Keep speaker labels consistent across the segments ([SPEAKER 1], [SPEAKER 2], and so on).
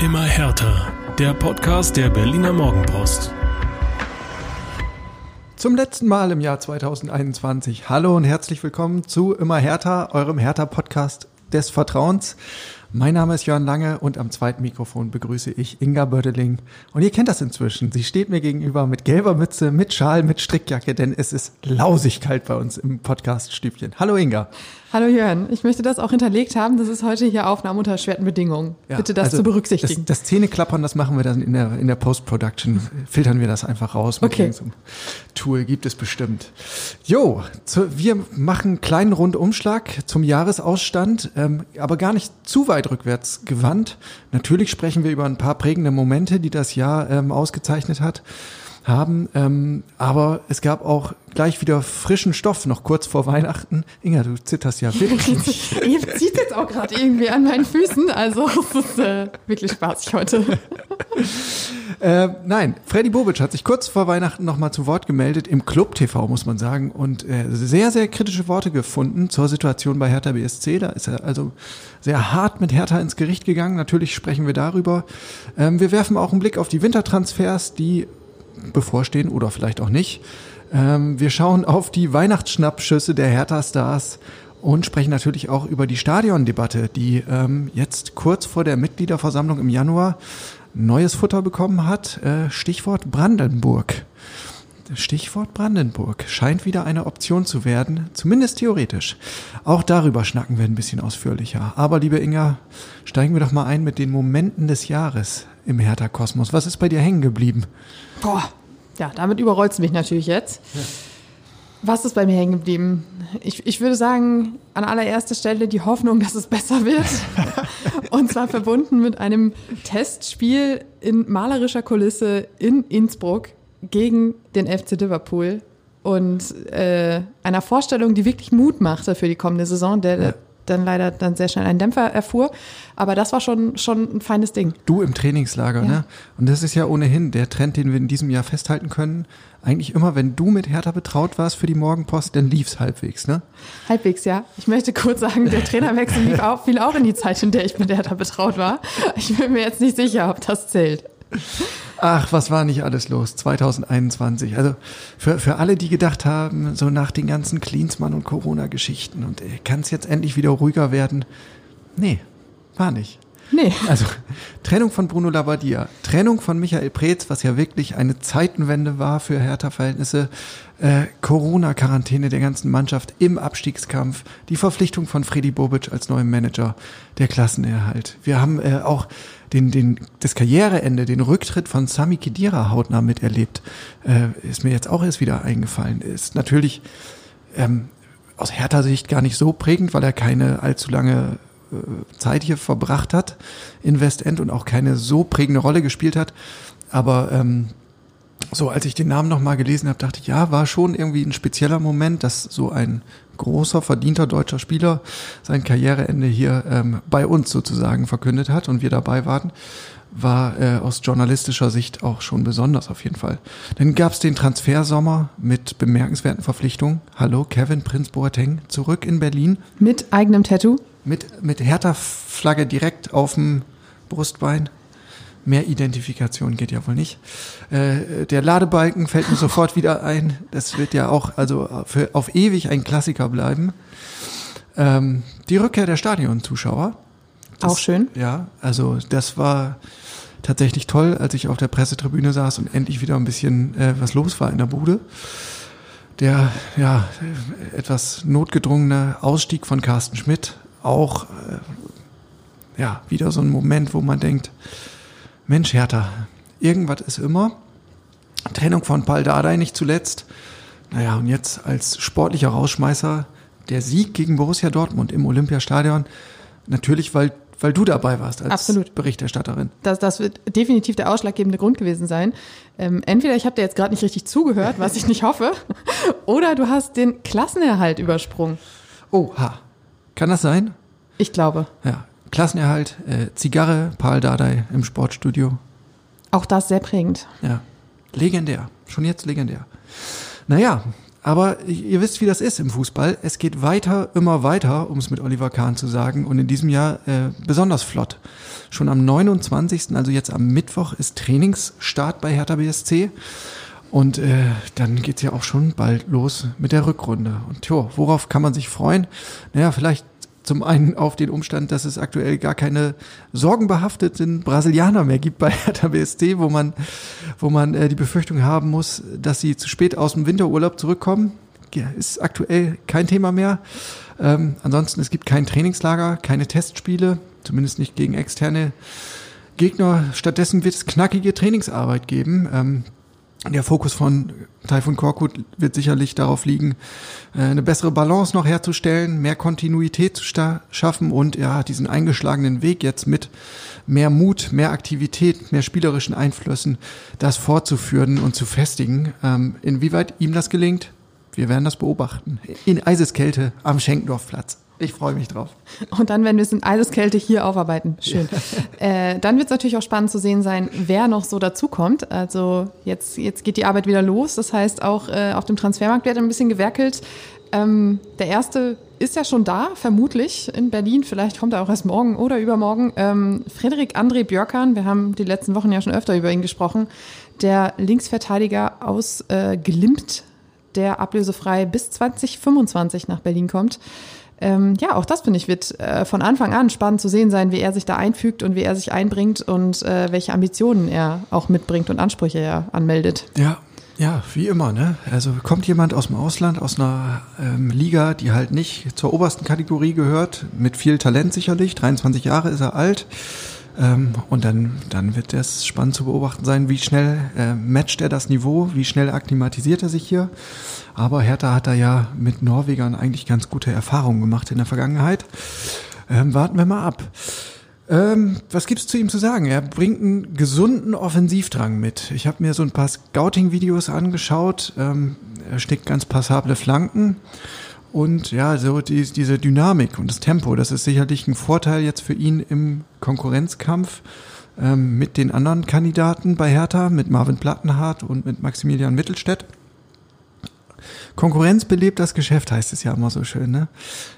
[SPEAKER 1] Immer härter. Der Podcast der Berliner Morgenpost.
[SPEAKER 2] Zum letzten Mal im Jahr 2021. Hallo und herzlich willkommen zu Immer härter, eurem härter Podcast des Vertrauens. Mein Name ist Jörn Lange und am zweiten Mikrofon begrüße ich Inga Bördeling. Und ihr kennt das inzwischen. Sie steht mir gegenüber mit gelber Mütze, mit Schal, mit Strickjacke, denn es ist lausig kalt bei uns im Podcast-Stübchen. Hallo Inga.
[SPEAKER 3] Hallo Jörn, ich möchte das auch hinterlegt haben. Das ist heute hier Aufnahme unter erschwerten Bedingungen. Ja, Bitte das also zu berücksichtigen.
[SPEAKER 2] Das, das Zähneklappern, das machen wir dann in der, in der Post-Production. Filtern wir das einfach raus mit
[SPEAKER 3] okay.
[SPEAKER 2] so Tool. Gibt es bestimmt. Jo, zu, wir machen einen kleinen Rundumschlag zum Jahresausstand, ähm, aber gar nicht zu weit rückwärts gewandt. Natürlich sprechen wir über ein paar prägende Momente, die das Jahr ähm, ausgezeichnet hat haben. Ähm, aber es gab auch gleich wieder frischen Stoff, noch kurz vor Weihnachten. Inga, du zitterst ja wirklich.
[SPEAKER 3] Ihr zieht jetzt auch gerade irgendwie an meinen Füßen, also es ist äh, wirklich spaßig heute.
[SPEAKER 2] äh, nein, Freddy Bobic hat sich kurz vor Weihnachten nochmal zu Wort gemeldet, im Club TV, muss man sagen, und äh, sehr, sehr kritische Worte gefunden zur Situation bei Hertha BSC. Da ist er also sehr hart mit Hertha ins Gericht gegangen. Natürlich sprechen wir darüber. Ähm, wir werfen auch einen Blick auf die Wintertransfers, die bevorstehen oder vielleicht auch nicht. Ähm, wir schauen auf die Weihnachtsschnappschüsse der Hertha-Stars und sprechen natürlich auch über die Stadiondebatte, die ähm, jetzt kurz vor der Mitgliederversammlung im Januar neues Futter bekommen hat. Äh, Stichwort Brandenburg. Stichwort Brandenburg scheint wieder eine Option zu werden, zumindest theoretisch. Auch darüber schnacken wir ein bisschen ausführlicher. Aber liebe Inga, steigen wir doch mal ein mit den Momenten des Jahres im Hertha-Kosmos. Was ist bei dir hängen geblieben?
[SPEAKER 3] Boah, ja, damit überrollt es mich natürlich jetzt. Ja. Was ist bei mir hängen geblieben? Ich, ich würde sagen, an allererster Stelle die Hoffnung, dass es besser wird. Und zwar verbunden mit einem Testspiel in malerischer Kulisse in Innsbruck gegen den FC Liverpool. Und äh, einer Vorstellung, die wirklich Mut machte für die kommende Saison, der ja dann leider dann sehr schnell einen Dämpfer erfuhr. Aber das war schon, schon ein feines Ding.
[SPEAKER 2] Du im Trainingslager, ja. ne? Und das ist ja ohnehin der Trend, den wir in diesem Jahr festhalten können. Eigentlich immer, wenn du mit Hertha betraut warst für die Morgenpost, dann lief's halbwegs, ne?
[SPEAKER 3] Halbwegs, ja. Ich möchte kurz sagen, der Trainerwechsel lief auch, fiel auch in die Zeit, in der ich mit Hertha betraut war. Ich bin mir jetzt nicht sicher, ob das zählt.
[SPEAKER 2] Ach, was war nicht alles los 2021? Also für, für alle, die gedacht haben, so nach den ganzen Cleansmann und Corona-Geschichten und äh, kann es jetzt endlich wieder ruhiger werden? Nee, war nicht.
[SPEAKER 3] Nee.
[SPEAKER 2] Also Trennung von Bruno Labbadia, Trennung von Michael Preetz, was ja wirklich eine Zeitenwende war für Hertha-Verhältnisse, äh, Corona-Quarantäne der ganzen Mannschaft im Abstiegskampf, die Verpflichtung von Freddy Bobic als neuem Manager, der Klassenerhalt. Wir haben äh, auch den, den, das Karriereende, den Rücktritt von Sami Khedira hautnah miterlebt, äh, ist mir jetzt auch erst wieder eingefallen. Ist natürlich ähm, aus härter Sicht gar nicht so prägend, weil er keine allzu lange äh, Zeit hier verbracht hat in Westend und auch keine so prägende Rolle gespielt hat. Aber ähm, so, als ich den Namen nochmal gelesen habe, dachte ich, ja, war schon irgendwie ein spezieller Moment, dass so ein großer, verdienter deutscher Spieler sein Karriereende hier ähm, bei uns sozusagen verkündet hat und wir dabei waren, war äh, aus journalistischer Sicht auch schon besonders auf jeden Fall. Dann gab es den Transfersommer mit bemerkenswerten Verpflichtungen. Hallo, Kevin Prinz Boateng zurück in Berlin.
[SPEAKER 3] Mit eigenem Tattoo?
[SPEAKER 2] Mit, mit Hertha-Flagge direkt auf dem Brustbein. Mehr Identifikation geht ja wohl nicht. Äh, der Ladebalken fällt mir sofort wieder ein. Das wird ja auch also für, auf ewig ein Klassiker bleiben. Ähm, die Rückkehr der Stadionzuschauer.
[SPEAKER 3] Das, auch schön.
[SPEAKER 2] Ja, also das war tatsächlich toll, als ich auf der Pressetribüne saß und endlich wieder ein bisschen äh, was los war in der Bude. Der ja etwas notgedrungene Ausstieg von Carsten Schmidt, auch äh, ja wieder so ein Moment, wo man denkt, Mensch, Hertha, irgendwas ist immer. Trennung von Paul Dardai nicht zuletzt. Naja, und jetzt als sportlicher Rausschmeißer der Sieg gegen Borussia Dortmund im Olympiastadion. Natürlich, weil, weil du dabei warst als
[SPEAKER 3] Absolut.
[SPEAKER 2] Berichterstatterin.
[SPEAKER 3] Das, das wird definitiv der ausschlaggebende Grund gewesen sein. Ähm, entweder ich habe dir jetzt gerade nicht richtig zugehört, was ich nicht hoffe, oder du hast den Klassenerhalt übersprungen.
[SPEAKER 2] Oha. Kann das sein?
[SPEAKER 3] Ich glaube.
[SPEAKER 2] Ja, Klassenerhalt, äh, Zigarre, Paul Dardai im Sportstudio.
[SPEAKER 3] Auch das sehr prägend.
[SPEAKER 2] Ja, legendär. Schon jetzt legendär. Naja, aber ihr wisst, wie das ist im Fußball. Es geht weiter, immer weiter, um es mit Oliver Kahn zu sagen. Und in diesem Jahr äh, besonders flott. Schon am 29., also jetzt am Mittwoch, ist Trainingsstart bei Hertha BSC. Und äh, dann geht's ja auch schon bald los mit der Rückrunde. Und jo, worauf kann man sich freuen? Naja, vielleicht zum einen auf den Umstand, dass es aktuell gar keine sorgenbehafteten Brasilianer mehr gibt bei Hertha BSC, wo man, wo man äh, die Befürchtung haben muss, dass sie zu spät aus dem Winterurlaub zurückkommen. Ja, ist aktuell kein Thema mehr. Ähm, ansonsten, es gibt kein Trainingslager, keine Testspiele, zumindest nicht gegen externe Gegner. Stattdessen wird es knackige Trainingsarbeit geben. Ähm, der Fokus von Taifun Korkut wird sicherlich darauf liegen, äh, eine bessere Balance noch herzustellen, mehr Kontinuität zu schaffen und ja, diesen eingeschlagenen Weg jetzt mit mehr Mut, mehr Aktivität, mehr spielerischen Einflüssen, das fortzuführen und zu festigen. Ähm, inwieweit ihm das gelingt, wir werden das beobachten. In Eiseskälte am Schenkendorfplatz. Ich freue mich drauf.
[SPEAKER 3] Und dann werden wir es in Eiseskälte hier aufarbeiten. Schön. äh, dann wird es natürlich auch spannend zu sehen sein, wer noch so dazukommt. Also jetzt, jetzt geht die Arbeit wieder los. Das heißt, auch äh, auf dem Transfermarkt wird ein bisschen gewerkelt. Ähm, der erste ist ja schon da, vermutlich in Berlin. Vielleicht kommt er auch erst morgen oder übermorgen. Ähm, Frederik André Björkan, wir haben die letzten Wochen ja schon öfter über ihn gesprochen. Der Linksverteidiger aus äh, Glimt, der ablösefrei bis 2025 nach Berlin kommt. Ähm, ja, auch das finde ich wird äh, von Anfang an spannend zu sehen sein, wie er sich da einfügt und wie er sich einbringt und äh, welche Ambitionen er auch mitbringt und Ansprüche er anmeldet.
[SPEAKER 2] Ja, ja, wie immer, ne? Also kommt jemand aus dem Ausland, aus einer ähm, Liga, die halt nicht zur obersten Kategorie gehört, mit viel Talent sicherlich, 23 Jahre ist er alt, ähm, und dann, dann wird es spannend zu beobachten sein, wie schnell äh, matcht er das Niveau, wie schnell akklimatisiert er sich hier. Aber Hertha hat da ja mit Norwegern eigentlich ganz gute Erfahrungen gemacht in der Vergangenheit. Ähm, warten wir mal ab. Ähm, was gibt's zu ihm zu sagen? Er bringt einen gesunden Offensivdrang mit. Ich habe mir so ein paar Scouting-Videos angeschaut. Ähm, er steckt ganz passable Flanken. Und ja, so die, diese Dynamik und das Tempo, das ist sicherlich ein Vorteil jetzt für ihn im Konkurrenzkampf ähm, mit den anderen Kandidaten bei Hertha, mit Marvin Plattenhardt und mit Maximilian Mittelstädt. Konkurrenz belebt das Geschäft, heißt es ja immer so schön. Ne?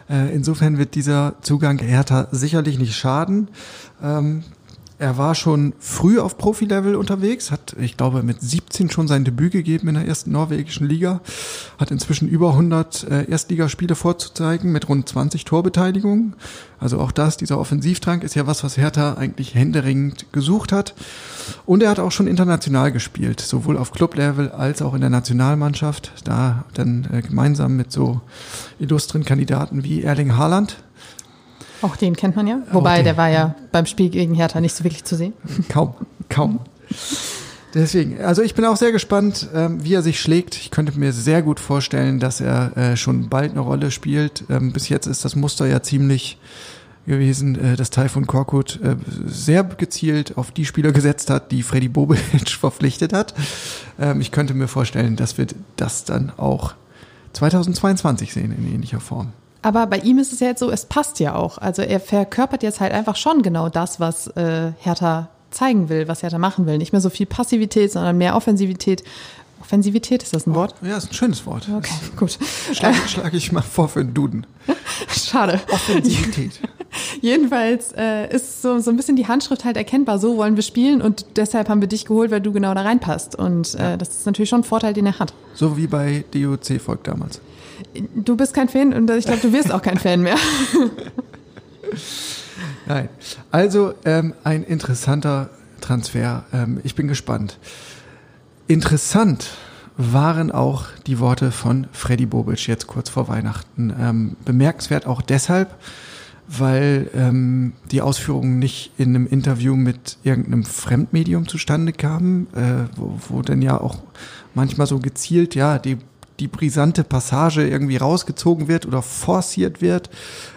[SPEAKER 2] Äh, insofern wird dieser Zugang Hertha sicherlich nicht schaden. Ähm, er war schon früh auf Profilevel unterwegs, hat, ich glaube, mit 17 schon sein Debüt gegeben in der ersten norwegischen Liga, hat inzwischen über 100 äh, Erstligaspiele vorzuzeigen mit rund 20 Torbeteiligungen. Also auch das, dieser Offensivdrang ist ja was, was Hertha eigentlich händeringend gesucht hat. Und er hat auch schon international gespielt, sowohl auf Clublevel als auch in der Nationalmannschaft, da dann äh, gemeinsam mit so illustren Kandidaten wie Erling Haaland,
[SPEAKER 3] auch den kennt man ja. Wobei, der war ja beim Spiel gegen Hertha nicht so wirklich zu sehen.
[SPEAKER 2] Kaum, kaum. Deswegen, also ich bin auch sehr gespannt, ähm, wie er sich schlägt. Ich könnte mir sehr gut vorstellen, dass er äh, schon bald eine Rolle spielt. Ähm, bis jetzt ist das Muster ja ziemlich gewesen, äh, dass Taifun Korkut äh, sehr gezielt auf die Spieler gesetzt hat, die Freddy Bobic verpflichtet hat. Ähm, ich könnte mir vorstellen, dass wir das dann auch 2022 sehen in ähnlicher Form.
[SPEAKER 3] Aber bei ihm ist es ja jetzt so, es passt ja auch. Also er verkörpert jetzt halt einfach schon genau das, was äh, Hertha zeigen will, was Hertha machen will. Nicht mehr so viel Passivität, sondern mehr Offensivität. Offensivität, ist das ein Wort?
[SPEAKER 2] Ja, ist ein schönes Wort.
[SPEAKER 3] Okay, gut.
[SPEAKER 2] Schlage schlag ich mal vor für einen Duden.
[SPEAKER 3] Schade.
[SPEAKER 2] Offensivität.
[SPEAKER 3] Jedenfalls äh, ist so, so ein bisschen die Handschrift halt erkennbar. So wollen wir spielen und deshalb haben wir dich geholt, weil du genau da reinpasst. Und äh, das ist natürlich schon ein Vorteil, den er hat.
[SPEAKER 2] So wie bei DOC-Volk damals.
[SPEAKER 3] Du bist kein Fan und ich glaube, du wirst auch kein Fan mehr.
[SPEAKER 2] Nein. Also ähm, ein interessanter Transfer. Ähm, ich bin gespannt. Interessant waren auch die Worte von Freddy Bobic jetzt kurz vor Weihnachten. Ähm, bemerkenswert auch deshalb, weil ähm, die Ausführungen nicht in einem Interview mit irgendeinem Fremdmedium zustande kamen, äh, wo, wo dann ja auch manchmal so gezielt, ja, die die brisante Passage irgendwie rausgezogen wird oder forciert wird,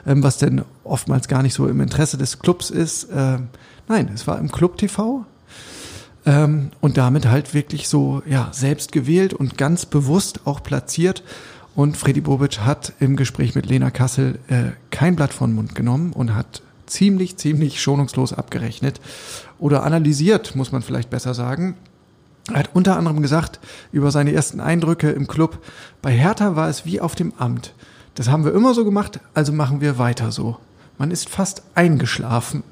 [SPEAKER 2] ähm, was denn oftmals gar nicht so im Interesse des Clubs ist. Ähm, nein, es war im Club TV. Ähm, und damit halt wirklich so, ja, selbst gewählt und ganz bewusst auch platziert. Und Freddy Bobic hat im Gespräch mit Lena Kassel äh, kein Blatt von Mund genommen und hat ziemlich, ziemlich schonungslos abgerechnet oder analysiert, muss man vielleicht besser sagen, Er hat unter anderem gesagt, über seine ersten Eindrücke im Club, bei Hertha war es wie auf dem Amt. Das haben wir immer so gemacht, also machen wir weiter so. Man ist fast eingeschlafen.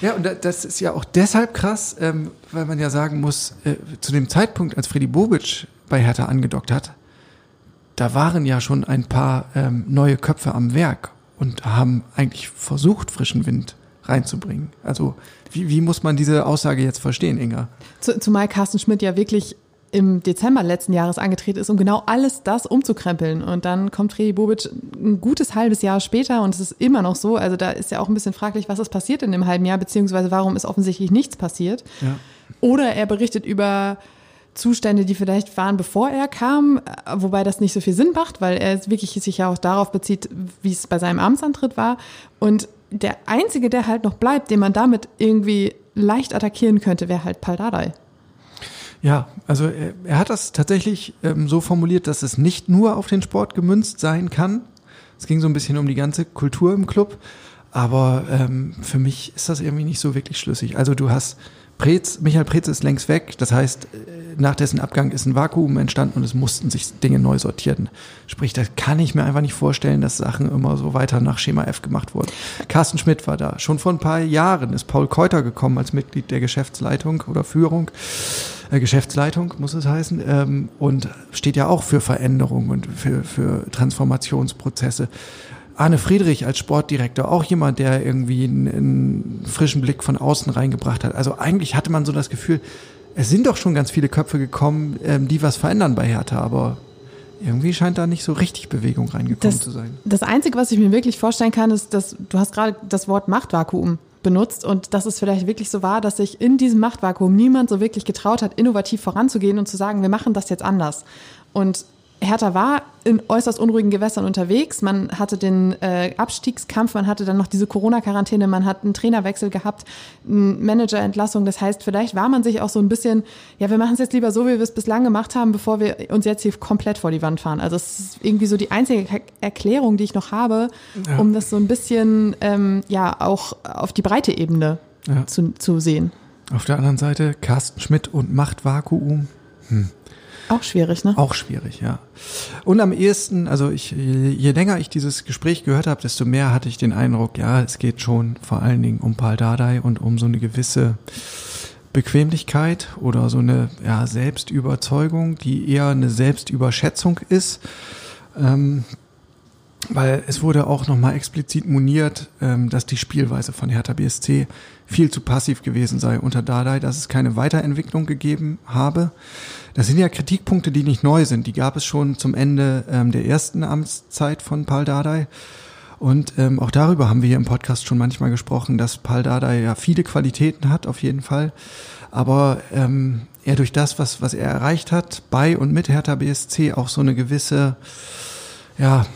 [SPEAKER 2] Ja, und das ist ja auch deshalb krass, ähm, weil man ja sagen muss, äh, zu dem Zeitpunkt, als Freddy Bobic bei Hertha angedockt hat, da waren ja schon ein paar ähm, neue Köpfe am Werk und haben eigentlich versucht, frischen Wind reinzubringen. Also wie, wie muss man diese Aussage jetzt verstehen, Inga?
[SPEAKER 3] Zumal Carsten Schmidt ja wirklich im Dezember letzten Jahres angetreten ist, um genau alles das umzukrempeln. Und dann kommt Freddy Bobic ein gutes halbes Jahr später und es ist immer noch so. Also da ist ja auch ein bisschen fraglich, was ist passiert in dem halben Jahr, beziehungsweise warum ist offensichtlich nichts passiert. Ja. Oder er berichtet über Zustände, die vielleicht waren, bevor er kam, wobei das nicht so viel Sinn macht, weil er wirklich sich ja auch darauf bezieht, wie es bei seinem Amtsantritt war. Und der einzige, der halt noch bleibt, den man damit irgendwie leicht attackieren könnte, wäre halt Paldadei.
[SPEAKER 2] Ja, also er, er hat das tatsächlich ähm, so formuliert, dass es nicht nur auf den Sport gemünzt sein kann. Es ging so ein bisschen um die ganze Kultur im Club, aber ähm, für mich ist das irgendwie nicht so wirklich schlüssig. Also du hast Preetz, Michael Preetz ist längst weg. Das heißt, äh, nach dessen Abgang ist ein Vakuum entstanden und es mussten sich Dinge neu sortieren. Sprich, da kann ich mir einfach nicht vorstellen, dass Sachen immer so weiter nach Schema F gemacht wurden. Carsten Schmidt war da. Schon vor ein paar Jahren ist Paul Keuter gekommen als Mitglied der Geschäftsleitung oder Führung. Äh, Geschäftsleitung muss es heißen, ähm, und steht ja auch für Veränderung und für, für Transformationsprozesse. Arne Friedrich als Sportdirektor, auch jemand, der irgendwie einen, einen, frischen Blick von außen reingebracht hat. Also eigentlich hatte man so das Gefühl, es sind doch schon ganz viele Köpfe gekommen, ähm, die was verändern bei Hertha, aber irgendwie scheint da nicht so richtig Bewegung reingekommen
[SPEAKER 3] das,
[SPEAKER 2] zu sein.
[SPEAKER 3] Das Einzige, was ich mir wirklich vorstellen kann, ist, dass du hast gerade das Wort Machtvakuum benutzt und dass es vielleicht wirklich so war, dass sich in diesem Machtvakuum niemand so wirklich getraut hat, innovativ voranzugehen und zu sagen, wir machen das jetzt anders. Und Hertha war in äußerst unruhigen Gewässern unterwegs. Man hatte den äh, Abstiegskampf, man hatte dann noch diese Corona-Quarantäne, man hat einen Trainerwechsel gehabt, eine Managerentlassung. Das heißt, vielleicht war man sich auch so ein bisschen, ja, wir machen es jetzt lieber so, wie wir es bislang gemacht haben, bevor wir uns jetzt hier komplett vor die Wand fahren. Also es ist irgendwie so die einzige Erklärung, die ich noch habe, ja. um das so ein bisschen, ähm, ja, auch auf die breite Ebene ja. zu, zu sehen.
[SPEAKER 2] Auf der anderen Seite Carsten Schmidt und Machtvakuum. Hm.
[SPEAKER 3] Auch schwierig, ne?
[SPEAKER 2] Auch schwierig, ja. Und am ehesten, also ich, je, länger ich dieses Gespräch gehört habe, desto mehr hatte ich den Eindruck, ja, es geht schon vor allen Dingen um Paul Dardai und um so eine gewisse Bequemlichkeit oder so eine ja, Selbstüberzeugung, die eher eine Selbstüberschätzung ist. Ähm, weil es wurde auch nochmal explizit moniert, ähm, dass die Spielweise von Hertha BSC viel zu passiv gewesen sei unter Dardai, dass es keine Weiterentwicklung gegeben habe. Das sind ja Kritikpunkte, die nicht neu sind. Die gab es schon zum Ende ähm, der ersten Amtszeit von Paul Dardai. Und ähm, auch darüber haben wir hier im Podcast schon manchmal gesprochen, dass Paul Dardai ja viele Qualitäten hat, auf jeden Fall. Aber er durch das, was, was er erreicht hat, bei und mit Hertha BSC auch so eine gewisse, ja,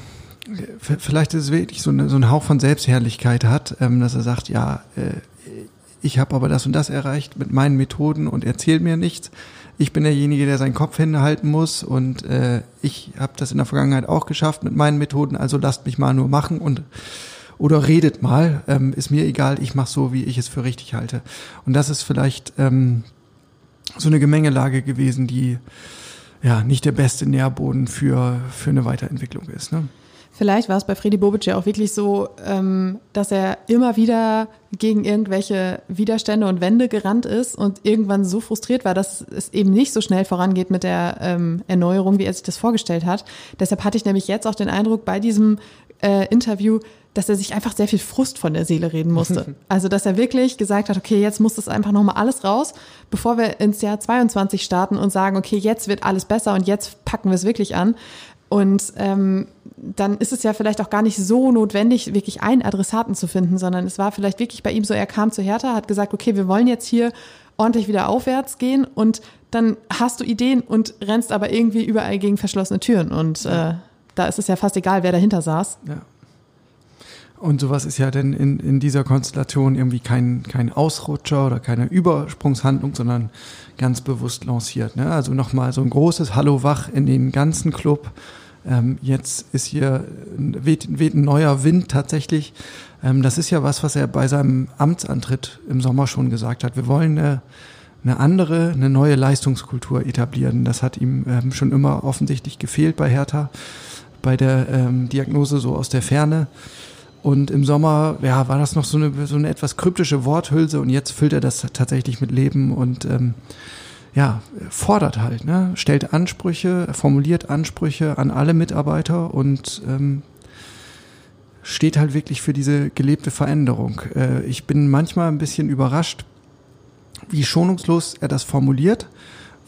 [SPEAKER 2] vielleicht ist es wirklich so, eine, so ein Hauch von Selbstherrlichkeit hat, ähm, dass er sagt, ja, äh, ich habe aber das und das erreicht mit meinen Methoden und erzählt mir nichts. Ich bin derjenige, der seinen Kopf hinhalten muss und äh, ich habe das in der Vergangenheit auch geschafft mit meinen Methoden, also lasst mich mal nur machen und oder redet mal, ähm, ist mir egal, ich mache so, wie ich es für richtig halte. Und das ist vielleicht ähm, so eine Gemengelage gewesen, die ja nicht der beste Nährboden für, für eine Weiterentwicklung ist. Ne?
[SPEAKER 3] Vielleicht war es bei Freddy Bobic ja auch wirklich so, ähm, dass er immer wieder gegen irgendwelche Widerstände und Wände gerannt ist und irgendwann so frustriert war, dass es eben nicht so schnell vorangeht mit der ähm, Erneuerung, wie er sich das vorgestellt hat. Deshalb hatte ich nämlich jetzt auch den Eindruck bei diesem äh, Interview, dass er sich einfach sehr viel Frust von der Seele reden musste. Also, dass er wirklich gesagt hat, okay, jetzt muss das einfach nochmal alles raus, bevor wir ins Jahr 22 starten und sagen, okay, jetzt wird alles besser und jetzt packen wir es wirklich an. Und ähm, dann ist es ja vielleicht auch gar nicht so notwendig, wirklich einen Adressaten zu finden, sondern es war vielleicht wirklich bei ihm so, er kam zu Hertha, hat gesagt, okay, wir wollen jetzt hier ordentlich wieder aufwärts gehen und dann hast du Ideen und rennst aber irgendwie überall gegen verschlossene Türen. Und äh, da ist es ja fast egal, wer dahinter saß.
[SPEAKER 2] Ja. Und sowas ist ja denn in, in dieser Konstellation irgendwie kein, kein Ausrutscher oder keine Übersprungshandlung, sondern ganz bewusst lanciert. Ne? Also nochmal so ein großes Hallo wach in den ganzen Club ähm, jetzt ist hier weht, weht ein neuer Wind tatsächlich. Ähm, das ist ja was, was er bei seinem Amtsantritt im Sommer schon gesagt hat. Wir wollen eine, eine andere, eine neue Leistungskultur etablieren. Das hat ihm ähm, schon immer offensichtlich gefehlt bei Hertha, bei der ähm, Diagnose so aus der Ferne. Und im Sommer, ja, war das noch so eine, so eine etwas kryptische Worthülse und jetzt füllt er das tatsächlich mit Leben und ähm, ja, fordert halt, ne? stellt Ansprüche, formuliert Ansprüche an alle Mitarbeiter und ähm, steht halt wirklich für diese gelebte Veränderung. Äh, ich bin manchmal ein bisschen überrascht, wie schonungslos er das formuliert,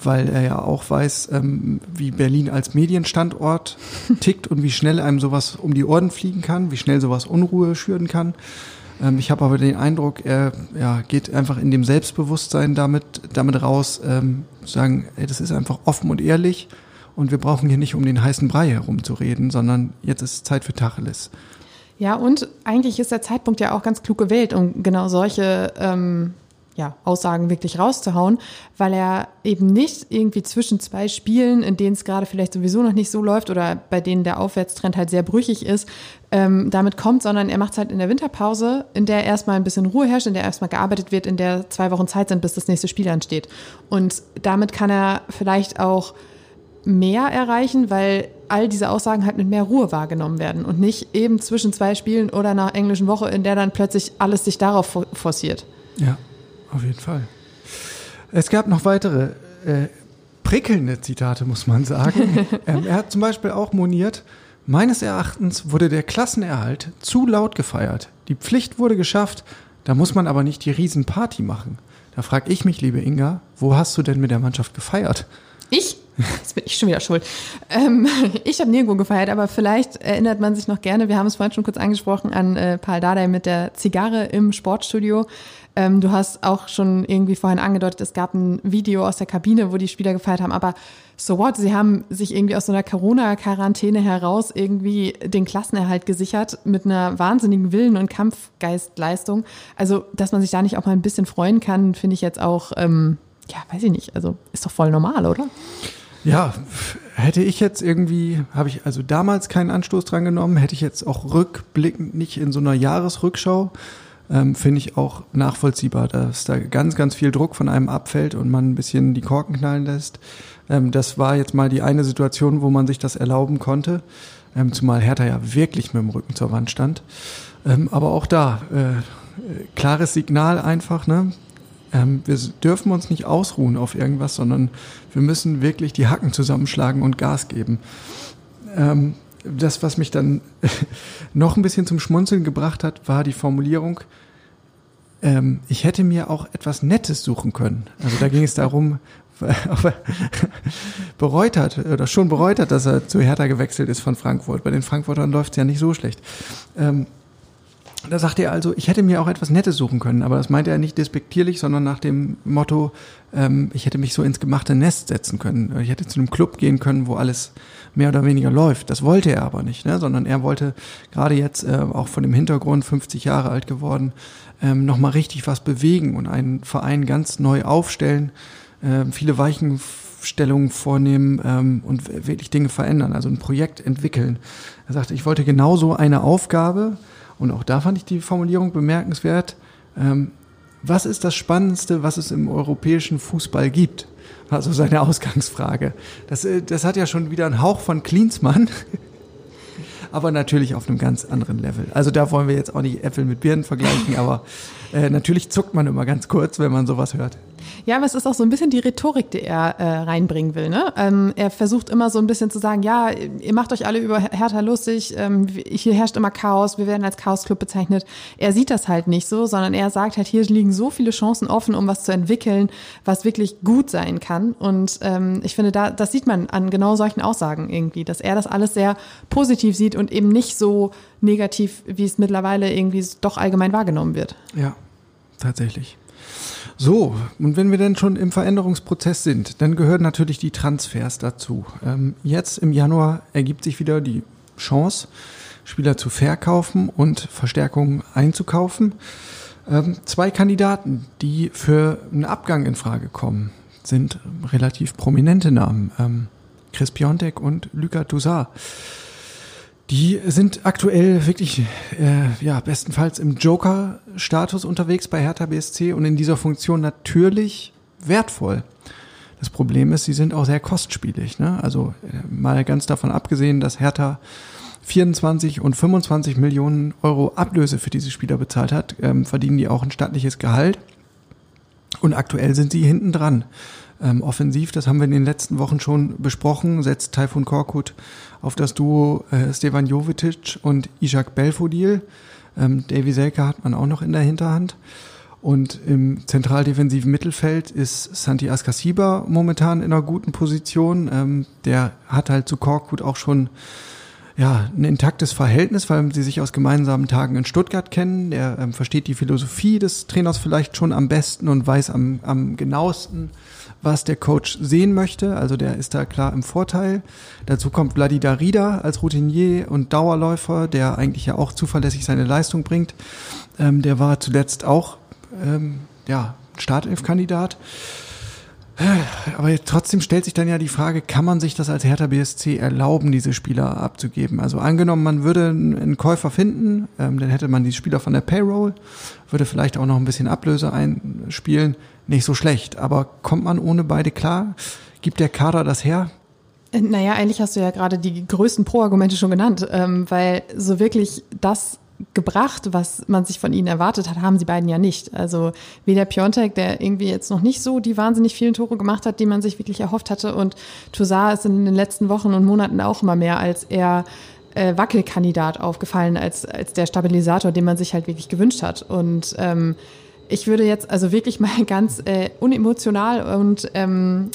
[SPEAKER 2] weil er ja auch weiß, ähm, wie Berlin als Medienstandort tickt und wie schnell einem sowas um die Ohren fliegen kann, wie schnell sowas Unruhe schüren kann. Ähm, ich habe aber den Eindruck, er ja, geht einfach in dem Selbstbewusstsein damit, damit raus, ähm, sagen, ey, das ist einfach offen und ehrlich und wir brauchen hier nicht um den heißen Brei herumzureden, sondern jetzt ist Zeit für Tacheles.
[SPEAKER 3] Ja, und eigentlich ist der Zeitpunkt ja auch ganz klug gewählt, um genau solche ähm, ja, Aussagen wirklich rauszuhauen, weil er eben nicht irgendwie zwischen zwei Spielen, in denen es gerade vielleicht sowieso noch nicht so läuft oder bei denen der Aufwärtstrend halt sehr brüchig ist, ähm, damit kommt, sondern er macht es halt in der Winterpause, in der erstmal ein bisschen Ruhe herrscht, in der erstmal gearbeitet wird, in der zwei Wochen Zeit sind, bis das nächste Spiel ansteht. Und damit kann er vielleicht auch mehr erreichen, weil all diese Aussagen halt mit mehr Ruhe wahrgenommen werden und nicht eben zwischen zwei Spielen oder einer englischen Woche, in der dann plötzlich alles sich darauf forciert.
[SPEAKER 2] Ja. Auf jeden Fall. Es gab noch weitere äh, prickelnde Zitate, muss man sagen. ähm, er hat zum Beispiel auch moniert, meines Erachtens wurde der Klassenerhalt zu laut gefeiert. Die Pflicht wurde geschafft, da muss man aber nicht die Riesenparty machen. Da frage ich mich, liebe Inga, wo hast du denn mit der Mannschaft gefeiert?
[SPEAKER 3] Ich? Jetzt bin ich schon wieder schuld. Ähm, ich habe nirgendwo gefeiert, aber vielleicht erinnert man sich noch gerne, wir haben es vorhin schon kurz angesprochen, an äh, Paul Dardai mit der Zigarre im Sportstudio. Ähm, du hast auch schon irgendwie vorhin angedeutet, es gab ein Video aus der Kabine, wo die Spieler gefeiert haben, aber so what? Sie haben sich irgendwie aus so einer Corona-Quarantäne heraus irgendwie den Klassenerhalt gesichert mit einer wahnsinnigen Willen- und Kampfgeistleistung. Also, dass man sich da nicht auch mal ein bisschen freuen kann, finde ich jetzt auch, ähm, ja, weiß ich nicht. Also, ist doch voll normal, oder?
[SPEAKER 2] Ja, hätte ich jetzt irgendwie, habe ich also damals keinen Anstoß dran genommen, hätte ich jetzt auch rückblickend nicht in so einer Jahresrückschau ähm, finde ich auch nachvollziehbar, dass da ganz, ganz viel Druck von einem abfällt und man ein bisschen die Korken knallen lässt. Ähm, das war jetzt mal die eine Situation, wo man sich das erlauben konnte, ähm, zumal Hertha ja wirklich mit dem Rücken zur Wand stand. Ähm, aber auch da, äh, klares Signal einfach, ne? Ähm, wir dürfen uns nicht ausruhen auf irgendwas, sondern wir müssen wirklich die Hacken zusammenschlagen und Gas geben. Ähm, das, was mich dann noch ein bisschen zum Schmunzeln gebracht hat, war die Formulierung, ähm, ich hätte mir auch etwas Nettes suchen können. Also da ging es darum, ob er bereut hat oder schon bereut hat, dass er zu Hertha gewechselt ist von Frankfurt. Bei den Frankfurtern läuft es ja nicht so schlecht. Ähm, da sagte er also, ich hätte mir auch etwas Nettes suchen können, aber das meinte er nicht despektierlich, sondern nach dem Motto, ähm, ich hätte mich so ins gemachte Nest setzen können. Ich hätte zu einem Club gehen können, wo alles mehr oder weniger läuft. Das wollte er aber nicht, ne? sondern er wollte gerade jetzt äh, auch von dem Hintergrund 50 Jahre alt geworden, ähm, nochmal richtig was bewegen und einen Verein ganz neu aufstellen, äh, viele Weichenstellungen vornehmen ähm, und wirklich Dinge verändern, also ein Projekt entwickeln. Er sagte, ich wollte genauso eine Aufgabe, und auch da fand ich die Formulierung bemerkenswert. Ähm, was ist das Spannendste, was es im europäischen Fußball gibt? Also seine Ausgangsfrage. Das, äh, das hat ja schon wieder einen Hauch von Klinsmann, aber natürlich auf einem ganz anderen Level. Also da wollen wir jetzt auch nicht Äpfel mit Birnen vergleichen, aber äh, natürlich zuckt man immer ganz kurz, wenn man sowas hört.
[SPEAKER 3] Ja, aber es ist auch so ein bisschen die Rhetorik, die er äh, reinbringen will. Ne? Ähm, er versucht immer so ein bisschen zu sagen, ja, ihr macht euch alle über Hertha lustig, ähm, hier herrscht immer Chaos, wir werden als Chaos-Club bezeichnet. Er sieht das halt nicht so, sondern er sagt halt, hier liegen so viele Chancen offen, um was zu entwickeln, was wirklich gut sein kann. Und ähm, ich finde, da, das sieht man an genau solchen Aussagen irgendwie, dass er das alles sehr positiv sieht und eben nicht so negativ, wie es mittlerweile irgendwie doch allgemein wahrgenommen wird.
[SPEAKER 2] Ja, tatsächlich. So, und wenn wir denn schon im Veränderungsprozess sind, dann gehören natürlich die Transfers dazu. Ähm, jetzt im Januar ergibt sich wieder die Chance, Spieler zu verkaufen und Verstärkungen einzukaufen. Ähm, zwei Kandidaten, die für einen Abgang in Frage kommen, sind relativ prominente Namen. Ähm, Chris Piontek und Luca Toussaint. Die sind aktuell wirklich, äh, ja, bestenfalls im Joker-Status unterwegs bei Hertha BSC und in dieser Funktion natürlich wertvoll. Das Problem ist, sie sind auch sehr kostspielig. Ne? Also äh, mal ganz davon abgesehen, dass Hertha 24 und 25 Millionen Euro Ablöse für diese Spieler bezahlt hat, ähm, verdienen die auch ein stattliches Gehalt. Und aktuell sind sie hinten dran. Ähm, offensiv, das haben wir in den letzten Wochen schon besprochen, setzt Taifun Korkut auf das Duo äh, Stevan Jovetic und Ishak Belfodil. Ähm, Davy Selke hat man auch noch in der Hinterhand. Und im zentraldefensiven Mittelfeld ist Santi Askasiba momentan in einer guten Position. Ähm, der hat halt zu Korkut auch schon ja, ein intaktes Verhältnis, weil sie sich aus gemeinsamen Tagen in Stuttgart kennen. Er ähm, versteht die Philosophie des Trainers vielleicht schon am besten und weiß am, am genauesten, was der Coach sehen möchte. Also der ist da klar im Vorteil. Dazu kommt Vladi Darida als Routinier und Dauerläufer, der eigentlich ja auch zuverlässig seine Leistung bringt. Ähm, der war zuletzt auch ähm, ja, Startelf-Kandidat. Aber trotzdem stellt sich dann ja die Frage, kann man sich das als Hertha BSC erlauben, diese Spieler abzugeben? Also angenommen, man würde einen Käufer finden, ähm, dann hätte man die Spieler von der Payroll, würde vielleicht auch noch ein bisschen Ablöse einspielen, nicht so schlecht. Aber kommt man ohne beide klar? Gibt der Kader das her?
[SPEAKER 3] Naja, eigentlich hast du ja gerade die größten Pro-Argumente schon genannt, ähm, weil so wirklich das gebracht, was man sich von ihnen erwartet hat, haben sie beiden ja nicht. Also weder Piontek, der irgendwie jetzt noch nicht so die wahnsinnig vielen Tore gemacht hat, die man sich wirklich erhofft hatte, und Toussaint ist in den letzten Wochen und Monaten auch immer mehr als er äh, Wackelkandidat aufgefallen, als, als der Stabilisator, den man sich halt wirklich gewünscht hat. Und ähm, ich würde jetzt also wirklich mal ganz äh, unemotional und ähm,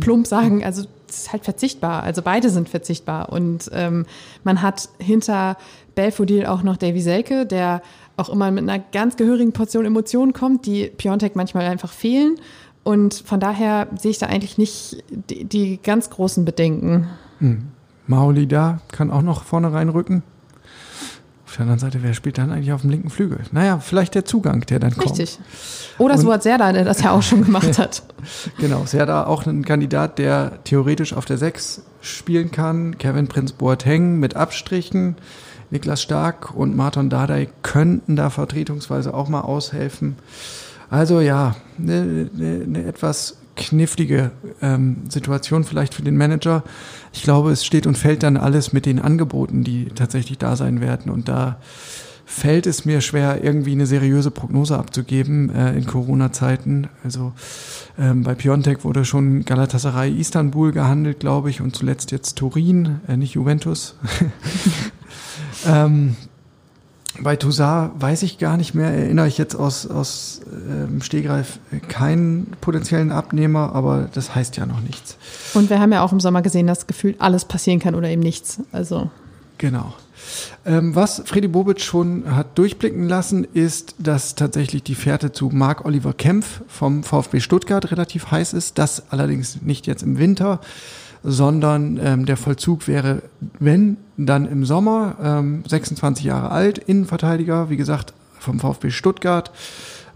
[SPEAKER 3] plump sagen, also es ist halt verzichtbar. Also beide sind verzichtbar. Und ähm, man hat hinter Belfodil auch noch Davy Selke, der auch immer mit einer ganz gehörigen Portion Emotionen kommt, die Piontek manchmal einfach fehlen. Und von daher sehe ich da eigentlich nicht die, die ganz großen Bedenken.
[SPEAKER 2] Hm. Mauli da kann auch noch vorne reinrücken. Auf der anderen Seite, wer spielt dann eigentlich auf dem linken Flügel? Naja, vielleicht der Zugang, der dann kommt.
[SPEAKER 3] Richtig. Oder Suat Serda, der das ja auch schon gemacht hat.
[SPEAKER 2] genau, Serda auch ein Kandidat, der theoretisch auf der 6 spielen kann. Kevin Prinz Boateng mit Abstrichen. Niklas Stark und Martin Dardai könnten da vertretungsweise auch mal aushelfen. Also ja, eine, eine, eine etwas knifflige ähm, Situation vielleicht für den Manager. Ich glaube, es steht und fällt dann alles mit den Angeboten, die tatsächlich da sein werden. Und da fällt es mir schwer, irgendwie eine seriöse Prognose abzugeben äh, in Corona-Zeiten. Also ähm, bei Piontek wurde schon Galatasaray Istanbul gehandelt, glaube ich, und zuletzt jetzt Turin, äh, nicht Juventus. Ähm, bei Toussaint weiß ich gar nicht mehr, erinnere ich jetzt aus, aus ähm, Stehgreif keinen potenziellen Abnehmer, aber das heißt ja noch nichts.
[SPEAKER 3] Und wir haben ja auch im Sommer gesehen, dass gefühlt alles passieren kann oder eben nichts. Also.
[SPEAKER 2] Genau. Ähm, was Freddy Bobic schon hat durchblicken lassen, ist, dass tatsächlich die Fährte zu Marc Oliver Kempf vom VfB Stuttgart relativ heiß ist. Das allerdings nicht jetzt im Winter, sondern ähm, der Vollzug wäre, wenn, dann im Sommer, ähm, 26 Jahre alt, Innenverteidiger, wie gesagt, vom VfB Stuttgart.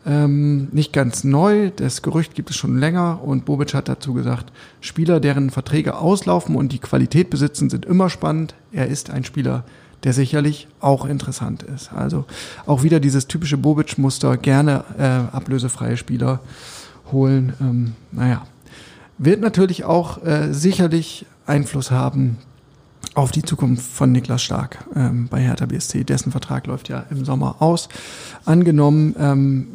[SPEAKER 2] Ähm, nicht ganz neu, das Gerücht gibt es schon länger und Bobic hat dazu gesagt, Spieler, deren Verträge auslaufen und die Qualität besitzen, sind immer spannend. Er ist ein Spieler, der sicherlich auch interessant ist. Also auch wieder dieses typische Bobic-Muster, gerne äh, ablösefreie Spieler holen. Ähm, naja, wird natürlich auch äh, sicherlich Einfluss haben auf die Zukunft von Niklas Stark ähm, bei Hertha BSC. Dessen Vertrag läuft ja im Sommer aus. Angenommen, ähm,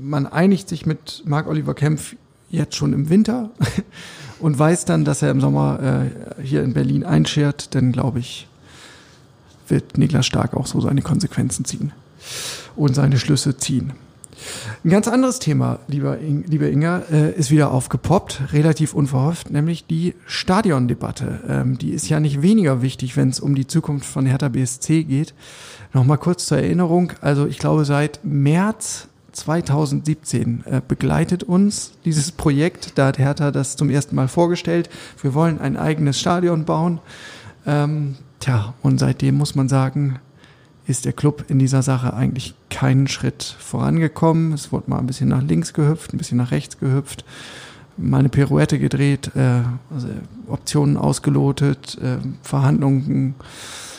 [SPEAKER 2] man einigt sich mit Marc-Oliver Kempf jetzt schon im Winter und weiß dann, dass er im Sommer äh, hier in Berlin einschert, dann glaube ich, wird Niklas Stark auch so seine Konsequenzen ziehen und seine Schlüsse ziehen. Ein ganz anderes Thema, lieber, In lieber Inga, äh, ist wieder aufgepoppt, relativ unverhofft, nämlich die Stadiondebatte. Ähm, die ist ja nicht weniger wichtig, wenn es um die Zukunft von Hertha BSC geht. Nochmal kurz zur Erinnerung. Also ich glaube, seit März 2017 äh, begleitet uns dieses Projekt. Da hat Hertha das zum ersten Mal vorgestellt. Wir wollen ein eigenes Stadion bauen. Ähm, tja, und seitdem muss man sagen, ist der Club in dieser Sache eigentlich keinen Schritt vorangekommen. Es wurde mal ein bisschen nach links gehüpft, ein bisschen nach rechts gehüpft, mal eine Pirouette gedreht, äh, also Optionen ausgelotet, äh, Verhandlungen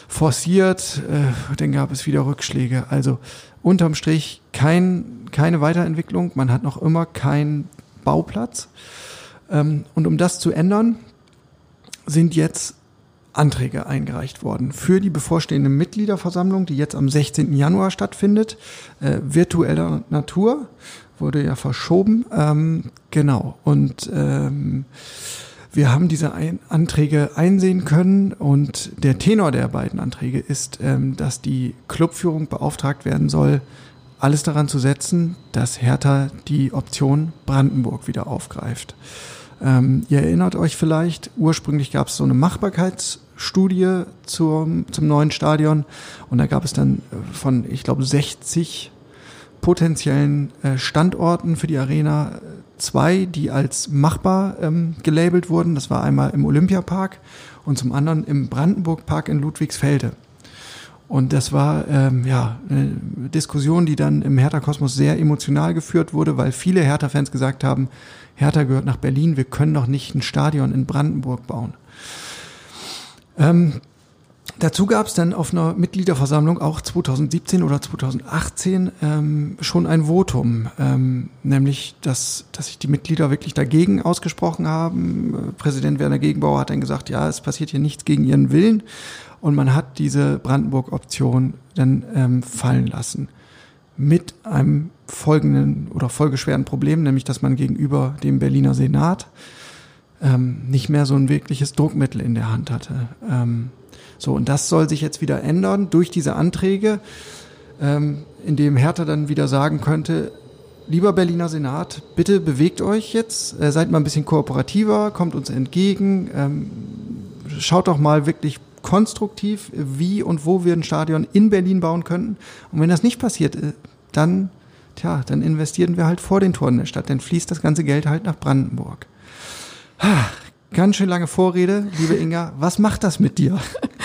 [SPEAKER 2] forciert, äh, dann gab es wieder Rückschläge. Also unterm Strich kein, keine Weiterentwicklung. Man hat noch immer kein Bauplatz. Ähm, und um das zu ändern, sind jetzt Anträge eingereicht worden für die bevorstehende Mitgliederversammlung, die jetzt am 16. Januar stattfindet, äh, virtueller Natur, wurde ja verschoben. Ähm, genau. Und ähm, wir haben diese ein Anträge einsehen können und der Tenor der beiden Anträge ist, ähm, dass die Clubführung beauftragt werden soll, alles daran zu setzen, dass Hertha die Option Brandenburg wieder aufgreift. Ähm, ihr erinnert euch vielleicht, ursprünglich gab es so eine Machbarkeitsstudie zum, zum neuen Stadion und da gab es dann äh, von, ich glaube, 60 potenziellen äh, Standorten für die Arena äh, zwei, die als machbar ähm, gelabelt wurden. Das war einmal im Olympiapark und zum anderen im Brandenburgpark in Ludwigsfelde. Und das war ähm, ja eine Diskussion, die dann im Hertha-Kosmos sehr emotional geführt wurde, weil viele Hertha-Fans gesagt haben, Hertha gehört nach Berlin, wir können doch nicht ein Stadion in Brandenburg bauen. Ähm, dazu gab es dann auf einer Mitgliederversammlung auch 2017 oder 2018 ähm, schon ein Votum, ähm, nämlich dass, dass sich die Mitglieder wirklich dagegen ausgesprochen haben. Präsident Werner Gegenbauer hat dann gesagt, ja, es passiert hier nichts gegen ihren Willen. Und man hat diese Brandenburg-Option dann ähm, fallen lassen. Mit einem folgenden oder folgeschweren Problem, nämlich dass man gegenüber dem Berliner Senat ähm, nicht mehr so ein wirkliches Druckmittel in der Hand hatte. Ähm, so, und das soll sich jetzt wieder ändern durch diese Anträge, ähm, in dem Hertha dann wieder sagen könnte, lieber Berliner Senat, bitte bewegt euch jetzt, äh, seid mal ein bisschen kooperativer, kommt uns entgegen, ähm, schaut doch mal wirklich konstruktiv, wie und wo wir ein Stadion in Berlin bauen könnten. Und wenn das nicht passiert, äh, dann, tja, dann investieren wir halt vor den Toren der Stadt. Dann fließt das ganze Geld halt nach Brandenburg. Ganz schön lange Vorrede, liebe Inga. Was macht das mit dir?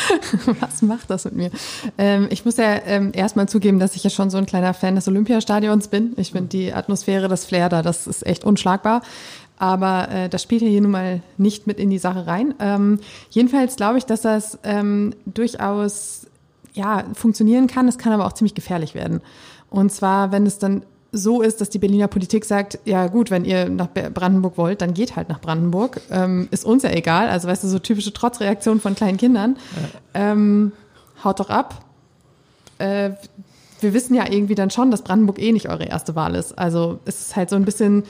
[SPEAKER 3] Was macht das mit mir? Ähm, ich muss ja ähm, erstmal zugeben, dass ich ja schon so ein kleiner Fan des Olympiastadions bin. Ich finde die Atmosphäre, das Flair da, das ist echt unschlagbar. Aber äh, das spielt ja hier nun mal nicht mit in die Sache rein. Ähm, jedenfalls glaube ich, dass das ähm, durchaus ja, funktionieren kann. Es kann aber auch ziemlich gefährlich werden. Und zwar, wenn es dann so ist, dass die Berliner Politik sagt, ja gut, wenn ihr nach Brandenburg wollt, dann geht halt nach Brandenburg. Ähm, ist uns ja egal. Also weißt du, so typische Trotzreaktion von kleinen Kindern. Ja. Ähm, haut doch ab. Äh, wir wissen ja irgendwie dann schon, dass Brandenburg eh nicht eure erste Wahl ist. Also es ist halt so ein bisschen,